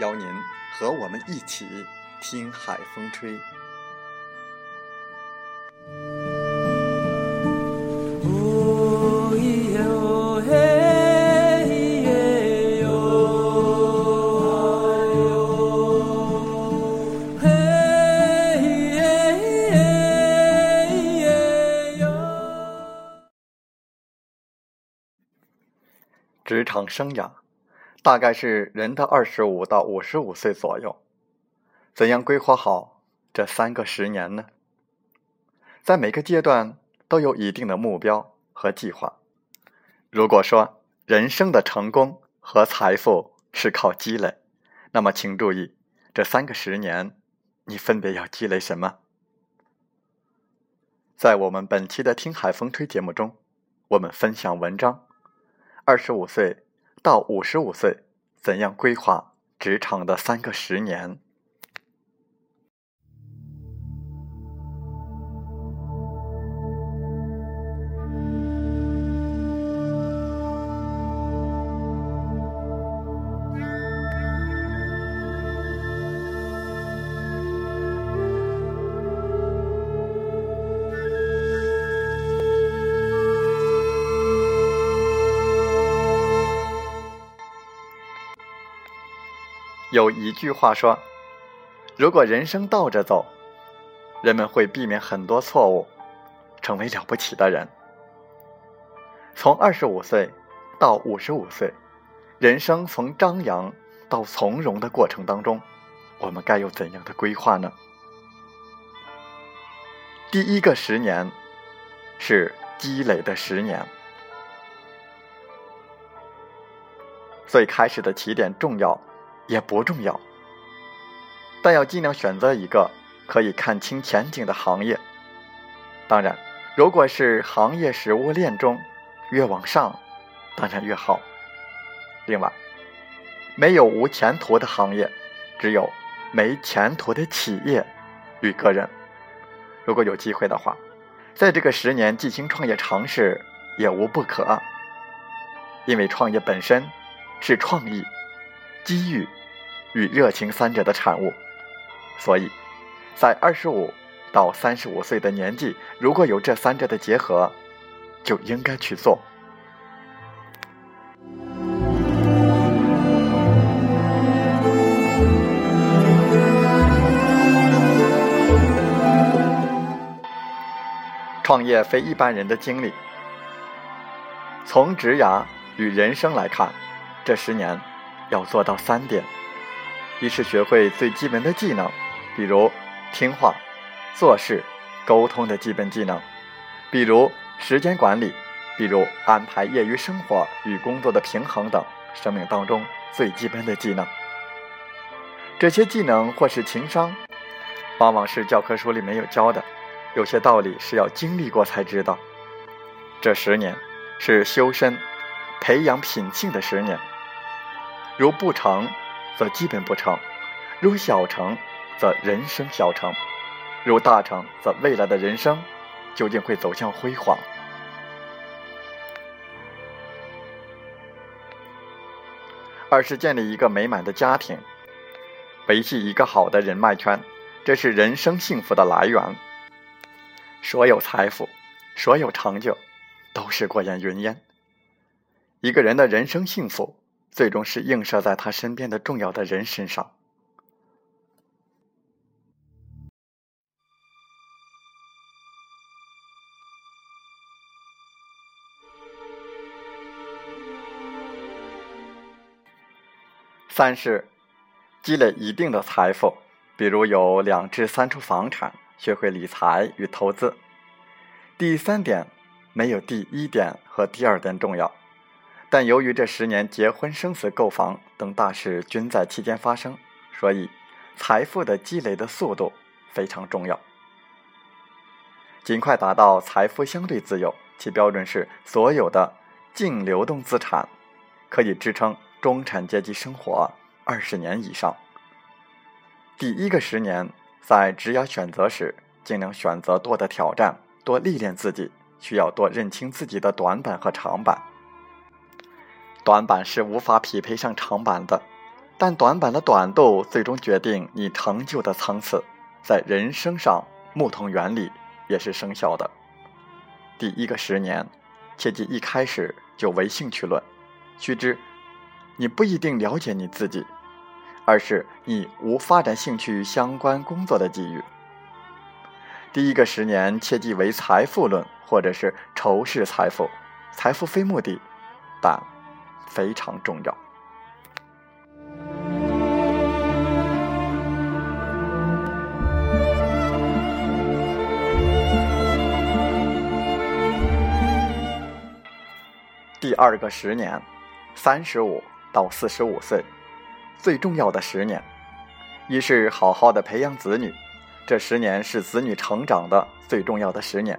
邀您和我们一起听海风吹。职场生涯。大概是人的二十五到五十五岁左右，怎样规划好这三个十年呢？在每个阶段都有一定的目标和计划。如果说人生的成功和财富是靠积累，那么请注意，这三个十年你分别要积累什么？在我们本期的《听海风吹》节目中，我们分享文章：二十五岁。到五十五岁，怎样规划职场的三个十年？有一句话说：“如果人生倒着走，人们会避免很多错误，成为了不起的人。”从二十五岁到五十五岁，人生从张扬到从容的过程当中，我们该有怎样的规划呢？第一个十年是积累的十年，最开始的起点重要。也不重要，但要尽量选择一个可以看清前景的行业。当然，如果是行业食物链中越往上，当然越好。另外，没有无前途的行业，只有没前途的企业与个人。如果有机会的话，在这个十年进行创业尝试也无不可，因为创业本身是创意。机遇与热情三者的产物，所以，在二十五到三十五岁的年纪，如果有这三者的结合，就应该去做。创业非一般人的经历，从职涯与人生来看，这十年。要做到三点：一是学会最基本的技能，比如听话、做事、沟通的基本技能；比如时间管理，比如安排业余生活与工作的平衡等，生命当中最基本的技能。这些技能或是情商，往往是教科书里没有教的，有些道理是要经历过才知道。这十年是修身、培养品性的十年。如不成，则基本不成；如小成，则人生小成；如大成，则未来的人生究竟会走向辉煌。二是建立一个美满的家庭，维系一个好的人脉圈，这是人生幸福的来源。所有财富、所有成就、都是过眼云烟。一个人的人生幸福，最终是映射在他身边的重要的人身上。三是积累一定的财富，比如有两至三处房产，学会理财与投资。第三点没有第一点和第二点重要，但由于这十年结婚、生死、购房等大事均在期间发生，所以财富的积累的速度非常重要。尽快达到财富相对自由，其标准是所有的净流动资产可以支撑。中产阶级生活二十年以上，第一个十年在职业选择时，尽量选择多的挑战，多历练自己，需要多认清自己的短板和长板。短板是无法匹配上长板的，但短板的短度最终决定你成就的层次。在人生上，木桶原理也是生效的。第一个十年，切记一开始就唯兴趣论，须知。你不一定了解你自己，而是你无发展兴趣相关工作的机遇。第一个十年，切记为财富论，或者是仇视财富。财富非目的，但非常重要。第二个十年，三十五。到四十五岁，最重要的十年，一是好好的培养子女，这十年是子女成长的最重要的十年。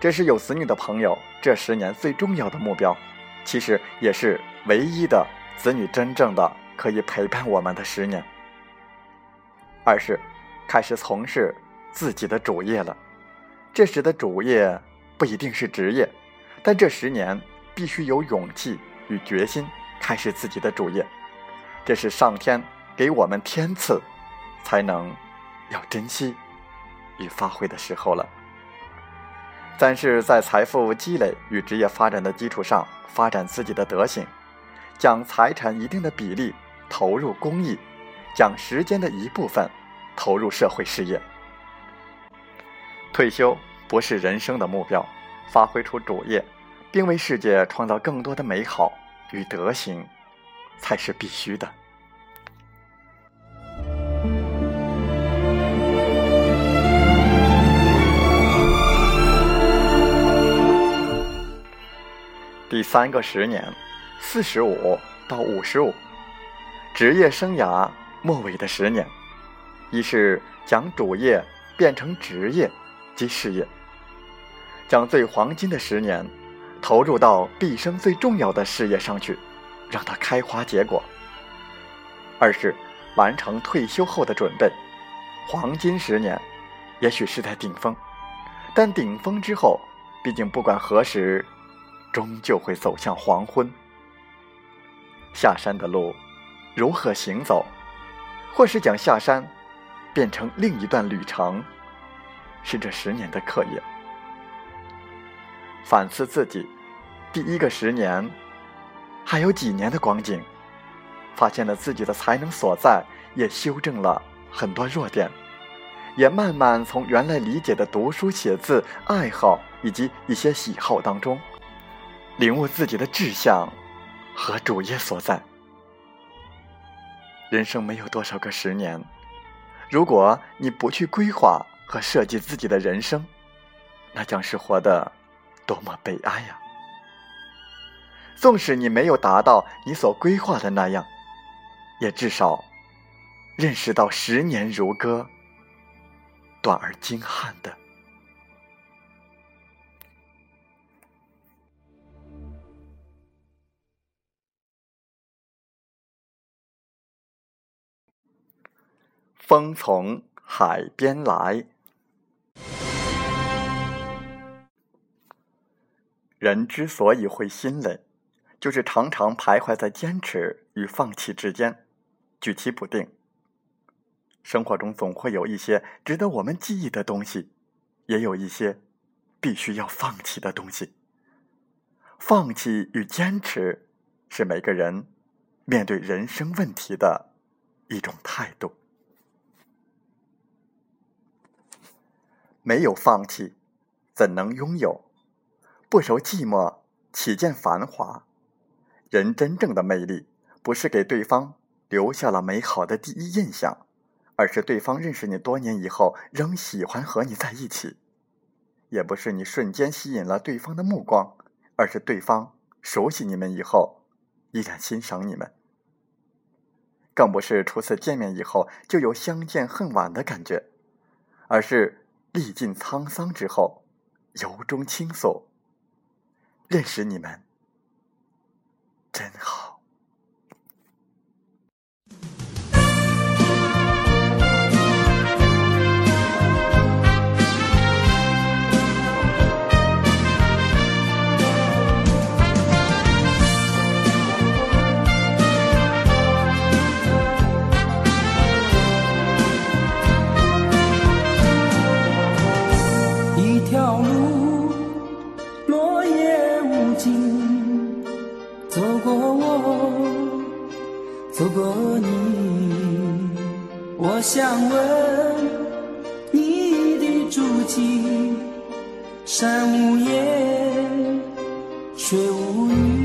这是有子女的朋友这十年最重要的目标，其实也是唯一的子女真正的可以陪伴我们的十年。二是开始从事自己的主业了，这时的主业不一定是职业，但这十年必须有勇气与决心。开始自己的主业，这是上天给我们天赐，才能要珍惜与发挥的时候了。三是，在财富积累与职业发展的基础上，发展自己的德行，将财产一定的比例投入公益，将时间的一部分投入社会事业。退休不是人生的目标，发挥出主业，并为世界创造更多的美好。与德行，才是必须的。第三个十年，四十五到五十五，职业生涯末尾的十年，一是将主业变成职业及事业，将最黄金的十年。投入到毕生最重要的事业上去，让它开花结果。二是完成退休后的准备，黄金十年，也许是在顶峰，但顶峰之后，毕竟不管何时，终究会走向黄昏。下山的路，如何行走，或是将下山变成另一段旅程，是这十年的课业。反思自己，第一个十年，还有几年的光景，发现了自己的才能所在，也修正了很多弱点，也慢慢从原来理解的读书写字爱好以及一些喜好当中，领悟自己的志向和主业所在。人生没有多少个十年，如果你不去规划和设计自己的人生，那将是活的。多么悲哀呀！纵使你没有达到你所规划的那样，也至少认识到十年如歌，短而精悍的风从海边来。人之所以会心累，就是常常徘徊在坚持与放弃之间，举棋不定。生活中总会有一些值得我们记忆的东西，也有一些必须要放弃的东西。放弃与坚持，是每个人面对人生问题的一种态度。没有放弃，怎能拥有？不愁寂寞，岂见繁华？人真正的魅力，不是给对方留下了美好的第一印象，而是对方认识你多年以后仍喜欢和你在一起；也不是你瞬间吸引了对方的目光，而是对方熟悉你们以后依然欣赏你们；更不是初次见面以后就有相见恨晚的感觉，而是历尽沧桑之后由衷倾诉。认识你们真好。我想问你的足迹，山无言，水无语。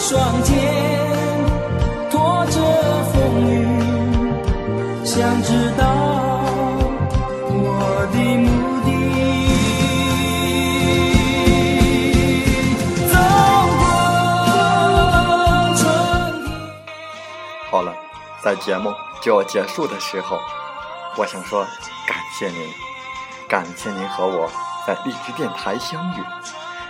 双肩拖着风雨，想知道我的目的。走过春天。好了，在节目就要结束的时候，我想说感谢您，感谢您和我在荔枝电台相遇，